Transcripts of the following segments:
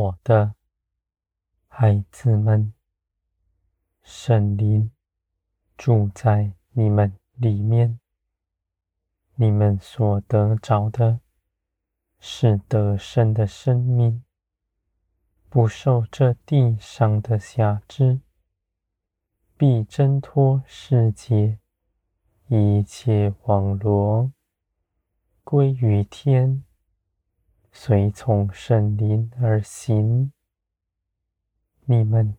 我的孩子们，圣灵住在你们里面，你们所得着的是得胜的生命，不受这地上的辖制，必挣脱世界一切网罗，归于天。随从圣灵而行，你们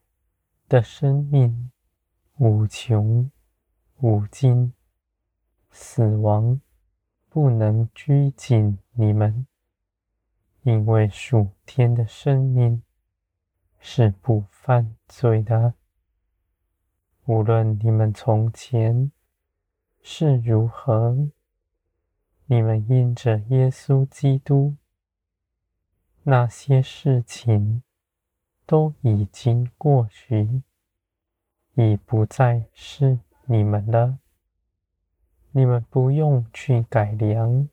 的生命无穷无尽，死亡不能拘谨你们，因为属天的生命是不犯罪的。无论你们从前是如何，你们因着耶稣基督。那些事情都已经过去，已不再是你们了。你们不用去改良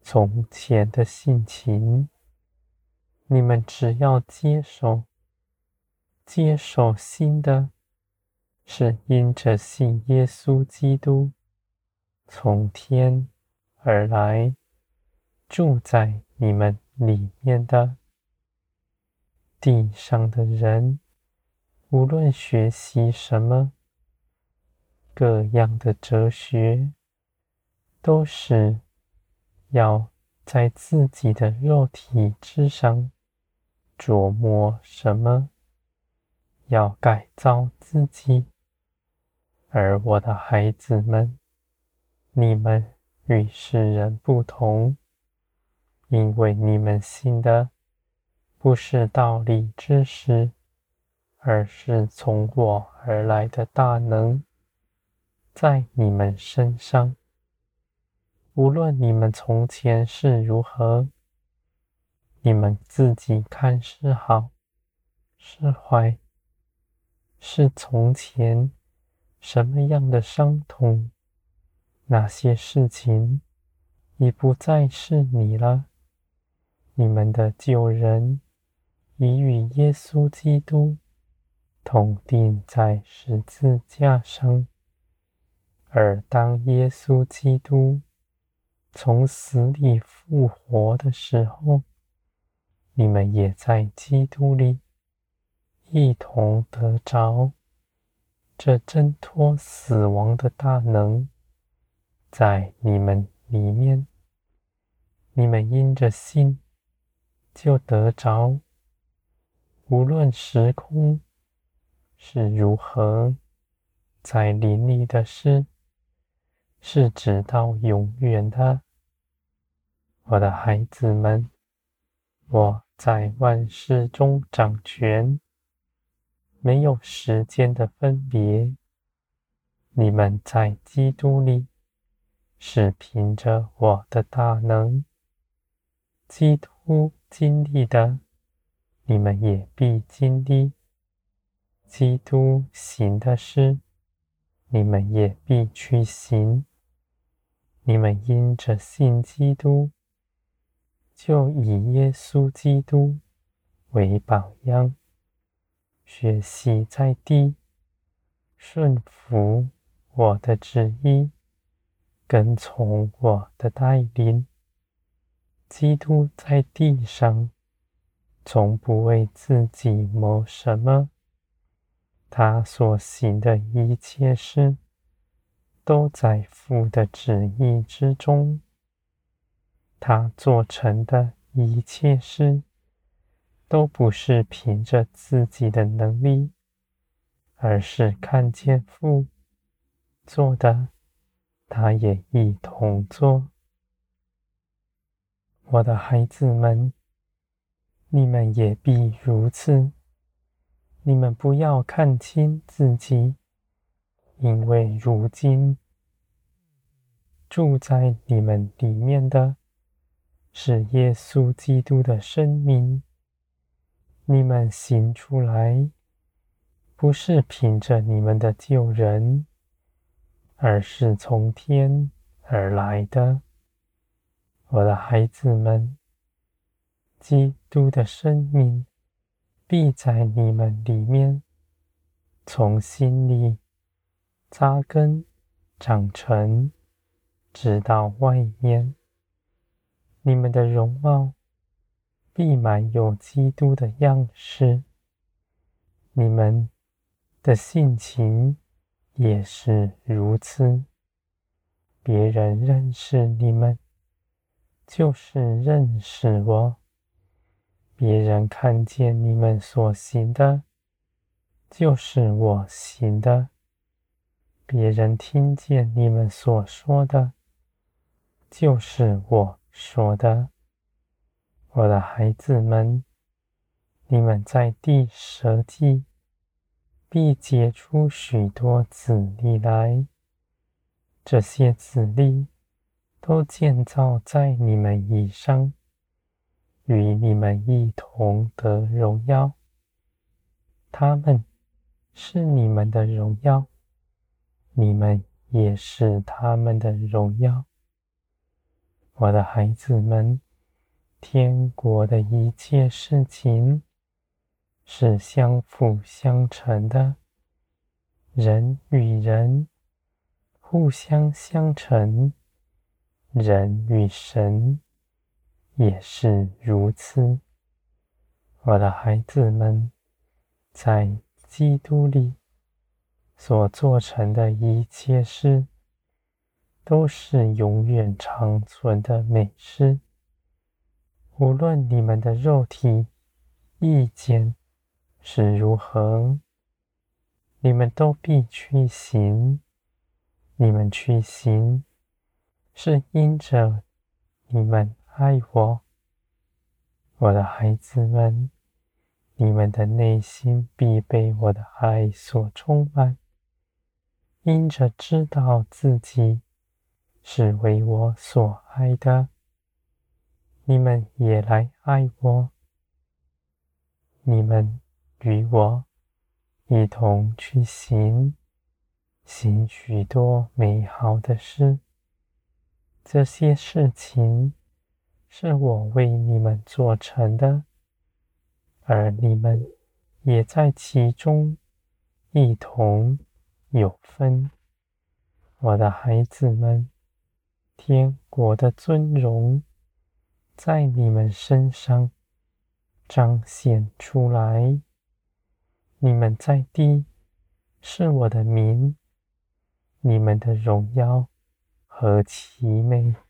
从前的性情，你们只要接受，接受新的，是因着信耶稣基督从天而来，住在你们里面的地上的人，无论学习什么各样的哲学，都是要在自己的肉体之上琢磨什么，要改造自己。而我的孩子们，你们与世人不同。因为你们信的不是道理知识，而是从我而来的大能，在你们身上。无论你们从前是如何，你们自己看是好是坏，是从前什么样的伤痛，那些事情已不再是你了。你们的旧人已与耶稣基督同钉在十字架上，而当耶稣基督从死里复活的时候，你们也在基督里一同得着这挣脱死亡的大能，在你们里面，你们因着信。就得着，无论时空是如何，在灵里的事是直到永远的。我的孩子们，我在万事中掌权，没有时间的分别。你们在基督里是凭着我的大能，基督。经历的，你们也必经历；基督行的事，你们也必去行。你们因着信基督，就以耶稣基督为榜样，学习在地顺服我的旨意，跟从我的带领。基督在地上，从不为自己谋什么。他所行的一切事，都在父的旨意之中。他做成的一切事，都不是凭着自己的能力，而是看见父做的，他也一同做。我的孩子们，你们也必如此。你们不要看轻自己，因为如今住在你们里面的，是耶稣基督的生命。你们行出来，不是凭着你们的旧人，而是从天而来的。我的孩子们，基督的生命必在你们里面，从心里扎根长成，直到外面。你们的容貌必满有基督的样式，你们的性情也是如此。别人认识你们，就是认识我。别人看见你们所行的，就是我行的；别人听见你们所说的，就是我说的。我的孩子们，你们在地舍己，必结出许多子粒来。这些子粒都建造在你们以上。与你们一同得荣耀，他们是你们的荣耀，你们也是他们的荣耀。我的孩子们，天国的一切事情是相辅相成的，人与人互相相成，人与神。也是如此，我的孩子们，在基督里所做成的一切事，都是永远长存的美事。无论你们的肉体意见是如何，你们都必去行。你们去行，是因着你们。爱我，我的孩子们，你们的内心必被我的爱所充满。因着知道自己是为我所爱的，你们也来爱我。你们与我一同去行，行许多美好的事。这些事情。是我为你们做成的，而你们也在其中一同有分。我的孩子们，天国的尊荣在你们身上彰显出来。你们在地是我的民，你们的荣耀何其美！